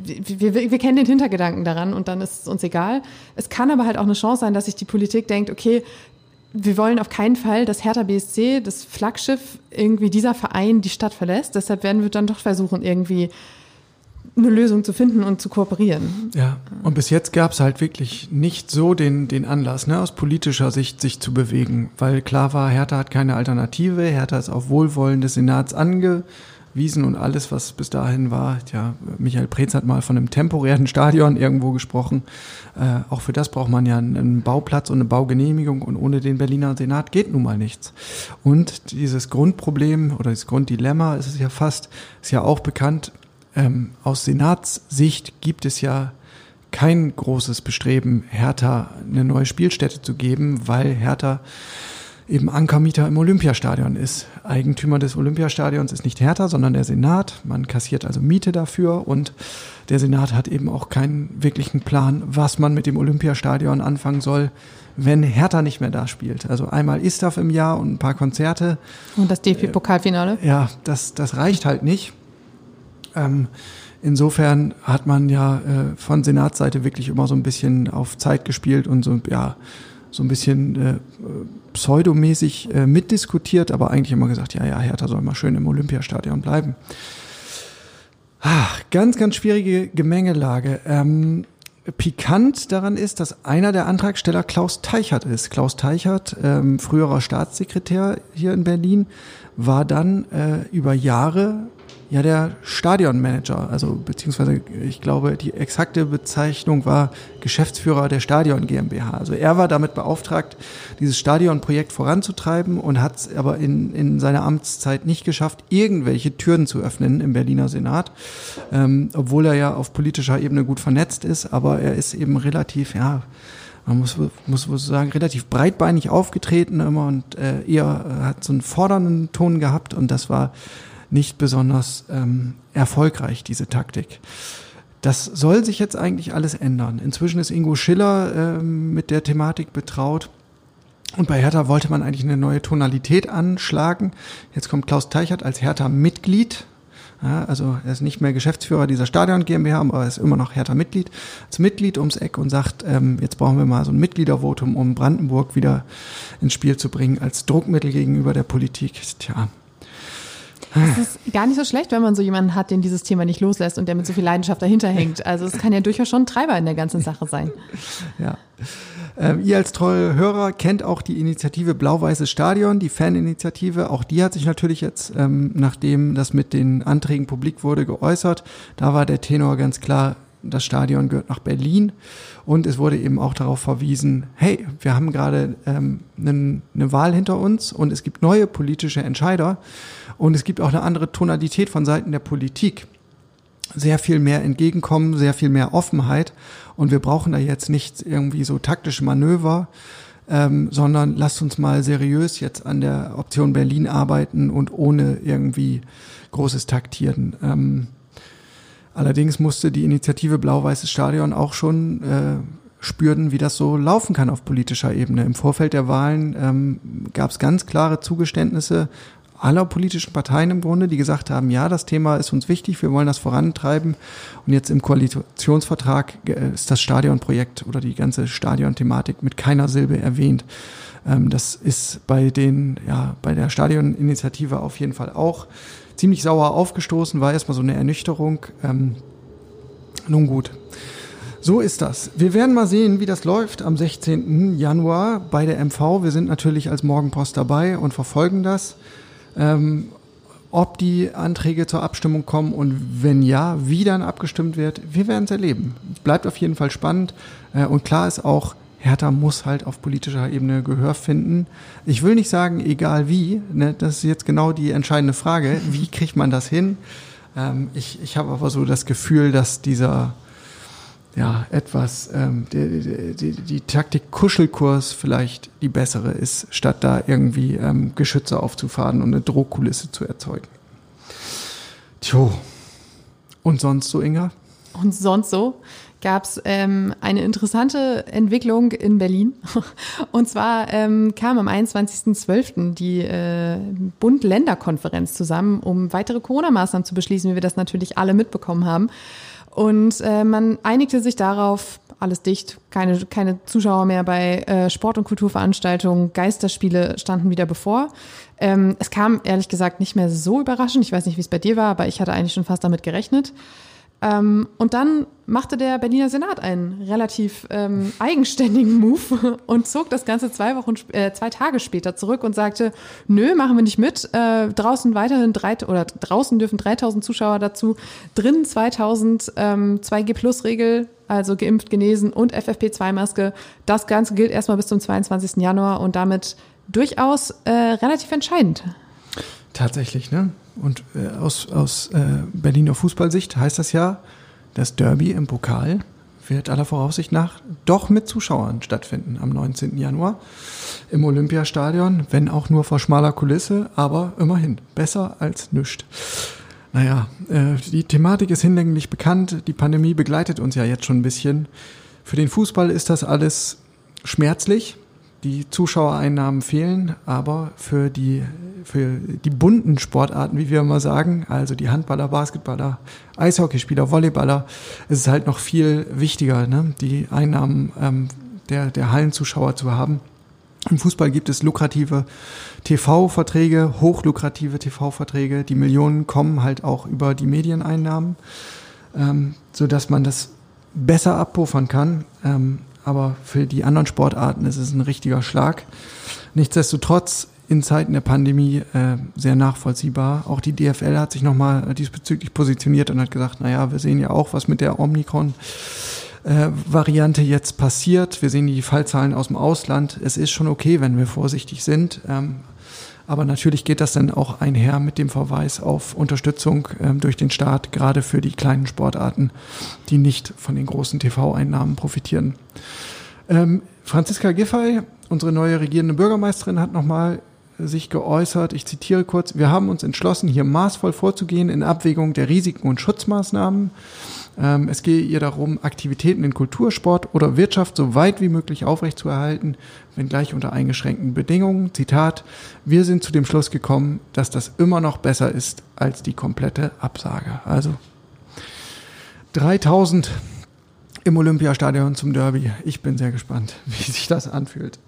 [SPEAKER 3] wir, wir, wir kennen den Hintergedanken daran und dann ist es uns egal. Es kann aber halt auch eine Chance sein, dass sich die Politik denkt, okay, wir wollen auf keinen Fall, dass Hertha BSC, das Flaggschiff, irgendwie dieser Verein die Stadt verlässt. Deshalb werden wir dann doch versuchen, irgendwie eine Lösung zu finden und zu kooperieren.
[SPEAKER 2] Ja, und bis jetzt gab es halt wirklich nicht so den, den Anlass, ne, aus politischer Sicht sich zu bewegen, weil klar war, Hertha hat keine Alternative, Hertha ist auf Wohlwollen des Senats ange Wiesen und alles, was bis dahin war. Ja, Michael Preetz hat mal von einem temporären Stadion irgendwo gesprochen. Äh, auch für das braucht man ja einen Bauplatz und eine Baugenehmigung und ohne den Berliner Senat geht nun mal nichts. Und dieses Grundproblem oder das Grunddilemma ist es ja fast, ist ja auch bekannt, ähm, aus Senatssicht gibt es ja kein großes Bestreben, Hertha eine neue Spielstätte zu geben, weil Hertha eben Ankermieter im Olympiastadion ist. Eigentümer des Olympiastadions ist nicht Hertha, sondern der Senat. Man kassiert also Miete dafür und der Senat hat eben auch keinen wirklichen Plan, was man mit dem Olympiastadion anfangen soll, wenn Hertha nicht mehr da spielt. Also einmal Istaf im Jahr und ein paar Konzerte.
[SPEAKER 3] Und das DFB-Pokalfinale?
[SPEAKER 2] Äh, ja, das, das reicht halt nicht. Ähm, insofern hat man ja äh, von Senatsseite wirklich immer so ein bisschen auf Zeit gespielt und so, ja, so ein bisschen äh, pseudomäßig äh, mitdiskutiert, aber eigentlich immer gesagt, ja, ja, Hertha soll mal schön im Olympiastadion bleiben. Ach, ganz, ganz schwierige Gemengelage. Ähm, pikant daran ist, dass einer der Antragsteller Klaus Teichert ist. Klaus Teichert, ähm, früherer Staatssekretär hier in Berlin, war dann äh, über Jahre ja, der Stadionmanager, also beziehungsweise ich glaube, die exakte Bezeichnung war Geschäftsführer der Stadion GmbH. Also er war damit beauftragt, dieses Stadionprojekt voranzutreiben und hat es aber in, in seiner Amtszeit nicht geschafft, irgendwelche Türen zu öffnen im Berliner Senat, ähm, obwohl er ja auf politischer Ebene gut vernetzt ist, aber er ist eben relativ, ja, man muss, muss, muss sagen, relativ breitbeinig aufgetreten immer und äh, eher äh, hat so einen fordernden Ton gehabt und das war nicht besonders ähm, erfolgreich, diese Taktik. Das soll sich jetzt eigentlich alles ändern. Inzwischen ist Ingo Schiller äh, mit der Thematik betraut. Und bei Hertha wollte man eigentlich eine neue Tonalität anschlagen. Jetzt kommt Klaus Teichert als Hertha-Mitglied. Ja, also er ist nicht mehr Geschäftsführer dieser Stadion GmbH, aber er ist immer noch Hertha-Mitglied. Als Mitglied ums Eck und sagt, ähm, jetzt brauchen wir mal so ein Mitgliedervotum, um Brandenburg wieder ins Spiel zu bringen als Druckmittel gegenüber der Politik. Tja,
[SPEAKER 3] es ist gar nicht so schlecht, wenn man so jemanden hat, den dieses Thema nicht loslässt und der mit so viel Leidenschaft dahinter hängt. Also es kann ja durchaus schon ein Treiber in der ganzen Sache sein.
[SPEAKER 2] Ja. Ähm, ihr als treue Hörer kennt auch die Initiative Blau-Weißes Stadion, die Faninitiative. Auch die hat sich natürlich jetzt, ähm, nachdem das mit den Anträgen publik wurde, geäußert. Da war der Tenor ganz klar, das Stadion gehört nach Berlin. Und es wurde eben auch darauf verwiesen, hey, wir haben gerade ähm, eine, eine Wahl hinter uns und es gibt neue politische Entscheider und es gibt auch eine andere Tonalität von Seiten der Politik. Sehr viel mehr Entgegenkommen, sehr viel mehr Offenheit. Und wir brauchen da jetzt nicht irgendwie so taktische Manöver, ähm, sondern lasst uns mal seriös jetzt an der Option Berlin arbeiten und ohne irgendwie großes Taktieren. Ähm, allerdings musste die Initiative Blau-Weißes Stadion auch schon äh, spüren, wie das so laufen kann auf politischer Ebene. Im Vorfeld der Wahlen ähm, gab es ganz klare Zugeständnisse aller politischen Parteien im Grunde, die gesagt haben, ja, das Thema ist uns wichtig, wir wollen das vorantreiben. Und jetzt im Koalitionsvertrag äh, ist das Stadionprojekt oder die ganze Stadionthematik mit keiner Silbe erwähnt. Ähm, das ist bei den, ja, bei der Stadioninitiative auf jeden Fall auch ziemlich sauer aufgestoßen, war erstmal so eine Ernüchterung. Ähm, nun gut. So ist das. Wir werden mal sehen, wie das läuft am 16. Januar bei der MV. Wir sind natürlich als Morgenpost dabei und verfolgen das ähm, ob die Anträge zur Abstimmung kommen und wenn ja, wie dann abgestimmt wird, wir werden es erleben. Bleibt auf jeden Fall spannend äh, und klar ist auch, Hertha muss halt auf politischer Ebene Gehör finden. Ich will nicht sagen, egal wie, ne, das ist jetzt genau die entscheidende Frage, wie kriegt man das hin? Ähm, ich ich habe aber so das Gefühl, dass dieser ja, etwas, ähm, die, die, die Taktik Kuschelkurs vielleicht die bessere ist, statt da irgendwie ähm, Geschütze aufzufahren und eine Drohkulisse zu erzeugen. Tjo. Und sonst so, Inga?
[SPEAKER 3] Und sonst so gab es ähm, eine interessante Entwicklung in Berlin. Und zwar ähm, kam am 21.12. die äh, Bund-Länder-Konferenz zusammen, um weitere Corona-Maßnahmen zu beschließen, wie wir das natürlich alle mitbekommen haben. Und äh, man einigte sich darauf, alles dicht, keine, keine Zuschauer mehr bei äh, Sport- und Kulturveranstaltungen, Geisterspiele standen wieder bevor. Ähm, es kam ehrlich gesagt nicht mehr so überraschend. Ich weiß nicht, wie es bei dir war, aber ich hatte eigentlich schon fast damit gerechnet. Ähm, und dann machte der Berliner Senat einen relativ ähm, eigenständigen Move und zog das Ganze zwei Wochen, äh, zwei Tage später zurück und sagte, nö, machen wir nicht mit. Äh, draußen weiterhin drei oder draußen dürfen 3000 Zuschauer dazu, drinnen 2000 ähm, 2G-Plus-Regel, also geimpft, genesen und FFP2-Maske. Das Ganze gilt erstmal bis zum 22. Januar und damit durchaus äh, relativ entscheidend.
[SPEAKER 2] Tatsächlich, ne? Und äh, aus, aus äh, Berliner Fußballsicht heißt das ja, das Derby im Pokal wird aller Voraussicht nach doch mit Zuschauern stattfinden am 19. Januar im Olympiastadion, wenn auch nur vor schmaler Kulisse, aber immerhin besser als nichts. Naja, äh, die Thematik ist hinlänglich bekannt, die Pandemie begleitet uns ja jetzt schon ein bisschen. Für den Fußball ist das alles schmerzlich, die Zuschauereinnahmen fehlen, aber für die, für die bunten Sportarten, wie wir immer sagen, also die Handballer, Basketballer, Eishockeyspieler, Volleyballer, ist es halt noch viel wichtiger, ne? die Einnahmen ähm, der, der Hallenzuschauer zu haben. Im Fußball gibt es lukrative TV-Verträge, hochlukrative TV-Verträge. Die Millionen kommen halt auch über die Medieneinnahmen, ähm, so dass man das besser abpuffern kann. Ähm, aber für die anderen Sportarten ist es ein richtiger Schlag. Nichtsdestotrotz in Zeiten der Pandemie äh, sehr nachvollziehbar. Auch die DFL hat sich nochmal diesbezüglich positioniert und hat gesagt, naja, wir sehen ja auch, was mit der Omikron äh, Variante jetzt passiert. Wir sehen die Fallzahlen aus dem Ausland. Es ist schon okay, wenn wir vorsichtig sind. Ähm, aber natürlich geht das dann auch einher mit dem Verweis auf Unterstützung ähm, durch den Staat, gerade für die kleinen Sportarten, die nicht von den großen TV-Einnahmen profitieren. Ähm, Franziska Giffey, unsere neue regierende Bürgermeisterin, hat nochmal sich geäußert, ich zitiere kurz, wir haben uns entschlossen, hier maßvoll vorzugehen in Abwägung der Risiken und Schutzmaßnahmen. Ähm, es gehe ihr darum, Aktivitäten in Kultur, Sport oder Wirtschaft so weit wie möglich aufrechtzuerhalten, wenngleich unter eingeschränkten Bedingungen. Zitat, wir sind zu dem Schluss gekommen, dass das immer noch besser ist als die komplette Absage. Also 3000 im Olympiastadion zum Derby. Ich bin sehr gespannt, wie sich das anfühlt.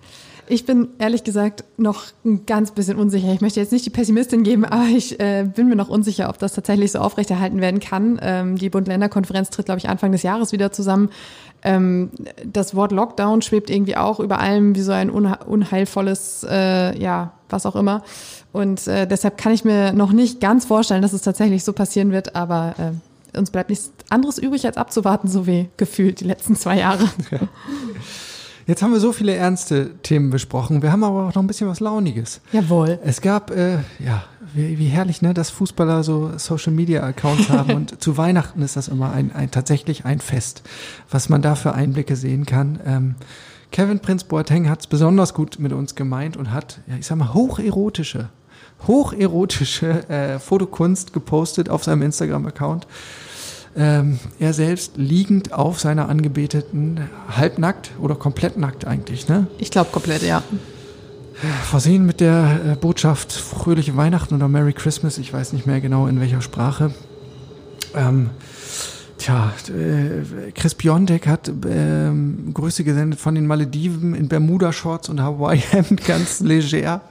[SPEAKER 3] Ich bin ehrlich gesagt noch ein ganz bisschen unsicher. Ich möchte jetzt nicht die Pessimistin geben, aber ich äh, bin mir noch unsicher, ob das tatsächlich so aufrechterhalten werden kann. Ähm, die Bund-Länder-Konferenz tritt, glaube ich, Anfang des Jahres wieder zusammen. Ähm, das Wort Lockdown schwebt irgendwie auch über allem wie so ein unheilvolles, äh, ja, was auch immer. Und äh, deshalb kann ich mir noch nicht ganz vorstellen, dass es tatsächlich so passieren wird, aber äh, uns bleibt nichts anderes übrig, als abzuwarten, so wie gefühlt die letzten zwei Jahre. Ja.
[SPEAKER 2] Jetzt haben wir so viele ernste Themen besprochen. Wir haben aber auch noch ein bisschen was Launiges.
[SPEAKER 3] Jawohl.
[SPEAKER 2] Es gab, äh, ja, wie, wie herrlich, ne, dass Fußballer so Social Media Accounts haben und zu Weihnachten ist das immer ein, ein tatsächlich ein Fest, was man da für Einblicke sehen kann. Ähm, Kevin Prinz Boateng hat es besonders gut mit uns gemeint und hat, ja, ich sag mal, hocherotische, hocherotische äh, Fotokunst gepostet auf seinem Instagram-Account ähm, er selbst liegend auf seiner Angebeteten, halbnackt oder komplett nackt eigentlich, ne?
[SPEAKER 3] Ich glaube komplett, ja.
[SPEAKER 2] Versehen mit der äh, Botschaft Fröhliche Weihnachten oder Merry Christmas, ich weiß nicht mehr genau in welcher Sprache. Ähm, tja, äh, Chris Biontek hat ähm, Grüße gesendet von den Malediven in Bermuda-Shorts und Hawaii-Hemd, ganz leger.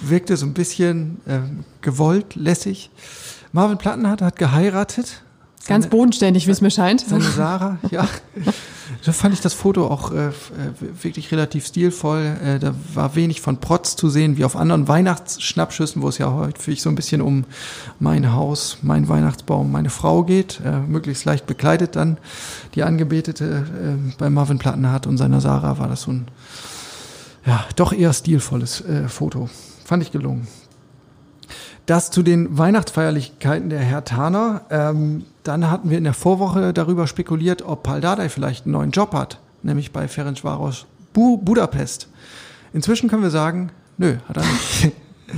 [SPEAKER 2] Wirkte so ein bisschen äh, gewollt, lässig. Marvin Plattenhardt hat geheiratet
[SPEAKER 3] Ganz bodenständig, wie es mir scheint.
[SPEAKER 2] Seine Sarah, ja. Da fand ich das Foto auch äh, wirklich relativ stilvoll. Äh, da war wenig von Protz zu sehen, wie auf anderen Weihnachtsschnappschüssen, wo es ja häufig so ein bisschen um mein Haus, mein Weihnachtsbaum, meine Frau geht. Äh, möglichst leicht bekleidet dann die Angebetete äh, bei Marvin Plattenhardt und seiner Sarah war das so ein, ja, doch eher stilvolles äh, Foto. Fand ich gelungen. Das zu den Weihnachtsfeierlichkeiten der Herr Taner. Ähm, dann hatten wir in der Vorwoche darüber spekuliert, ob Paul Dardai vielleicht einen neuen Job hat, nämlich bei Ferencvaros Bu Budapest. Inzwischen können wir sagen, nö, hat er nicht.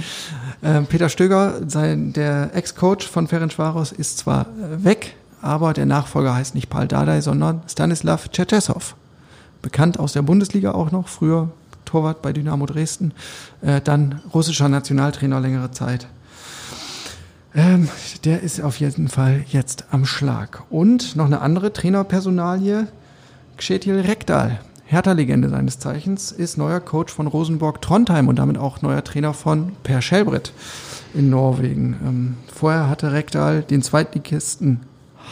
[SPEAKER 2] ähm, Peter Stöger, sein, der Ex-Coach von Ferencvaros, ist zwar äh, weg, aber der Nachfolger heißt nicht Paul Dardai, sondern Stanislav Cherchesov. Bekannt aus der Bundesliga auch noch, früher Torwart bei Dynamo Dresden, äh, dann russischer Nationaltrainer längere Zeit. Ähm, der ist auf jeden Fall jetzt am Schlag. Und noch eine andere Trainerpersonalie, Kshetil Rekdal, Hertha-Legende seines Zeichens, ist neuer Coach von Rosenborg Trondheim und damit auch neuer Trainer von Per Schelbrett in Norwegen. Ähm, vorher hatte Rekdal den Zweitligisten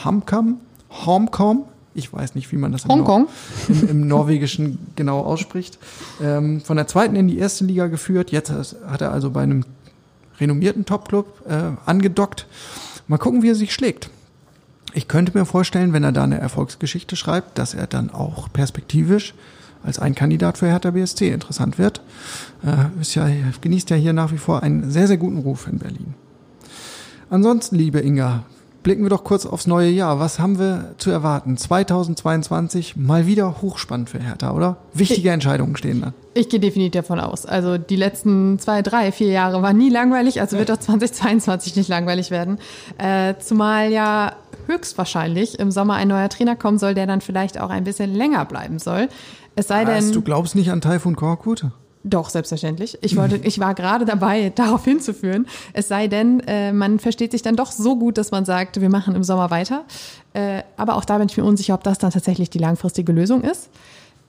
[SPEAKER 2] Hamkam, Homkom, ich weiß nicht, wie man das
[SPEAKER 3] im, Nor
[SPEAKER 2] im, im, Norwegischen genau ausspricht, ähm, von der zweiten in die erste Liga geführt. Jetzt hat er also bei einem renommierten Topclub äh, angedockt. Mal gucken, wie er sich schlägt. Ich könnte mir vorstellen, wenn er da eine Erfolgsgeschichte schreibt, dass er dann auch perspektivisch als ein Kandidat für Hertha BSC interessant wird. Äh, ist ja, genießt ja hier nach wie vor einen sehr, sehr guten Ruf in Berlin. Ansonsten, liebe Inga, blicken wir doch kurz aufs neue Jahr. Was haben wir zu erwarten? 2022 mal wieder hochspannend für Hertha, oder? Wichtige Entscheidungen stehen an.
[SPEAKER 3] Ich gehe definitiv davon aus. Also die letzten zwei, drei, vier Jahre waren nie langweilig, also wird auch 2022 nicht langweilig werden. Äh, zumal ja höchstwahrscheinlich im Sommer ein neuer Trainer kommen soll, der dann vielleicht auch ein bisschen länger bleiben soll. Es sei Was, denn.
[SPEAKER 2] Du glaubst nicht an Taifun Korkut?
[SPEAKER 3] Doch, selbstverständlich. Ich wollte, ich war gerade dabei, darauf hinzuführen. Es sei denn, äh, man versteht sich dann doch so gut, dass man sagt, wir machen im Sommer weiter. Äh, aber auch da bin ich mir unsicher, ob das dann tatsächlich die langfristige Lösung ist.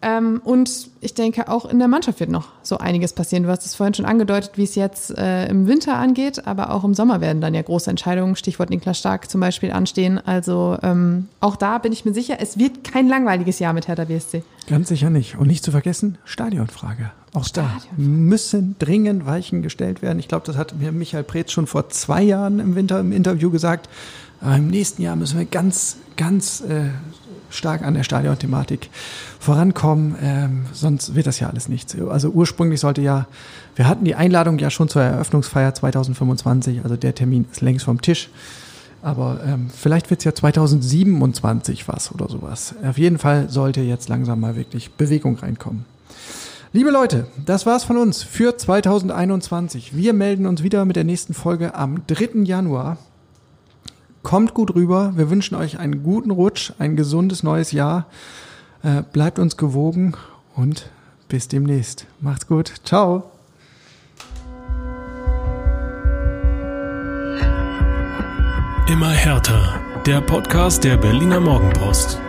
[SPEAKER 3] Ähm, und ich denke, auch in der Mannschaft wird noch so einiges passieren. Du hast es vorhin schon angedeutet, wie es jetzt äh, im Winter angeht, aber auch im Sommer werden dann ja große Entscheidungen, Stichwort Niklas Stark zum Beispiel, anstehen. Also ähm, auch da bin ich mir sicher, es wird kein langweiliges Jahr mit Hertha BSC.
[SPEAKER 2] Ganz sicher nicht. Und nicht zu vergessen, Stadionfrage. Auch Stadionfrage. da müssen dringend Weichen gestellt werden. Ich glaube, das hat mir Michael Preetz schon vor zwei Jahren im Winter im Interview gesagt. Aber Im nächsten Jahr müssen wir ganz, ganz äh, stark an der Stadionthematik vorankommen, ähm, sonst wird das ja alles nichts. Also ursprünglich sollte ja, wir hatten die Einladung ja schon zur Eröffnungsfeier 2025, also der Termin ist längst vom Tisch. Aber ähm, vielleicht wird es ja 2027 was oder sowas. Auf jeden Fall sollte jetzt langsam mal wirklich Bewegung reinkommen. Liebe Leute, das war's von uns für 2021. Wir melden uns wieder mit der nächsten Folge am 3. Januar. Kommt gut rüber. Wir wünschen euch einen guten Rutsch, ein gesundes neues Jahr. Äh, bleibt uns gewogen und bis demnächst. Macht's gut. Ciao.
[SPEAKER 1] Immer härter. Der Podcast der Berliner Morgenpost.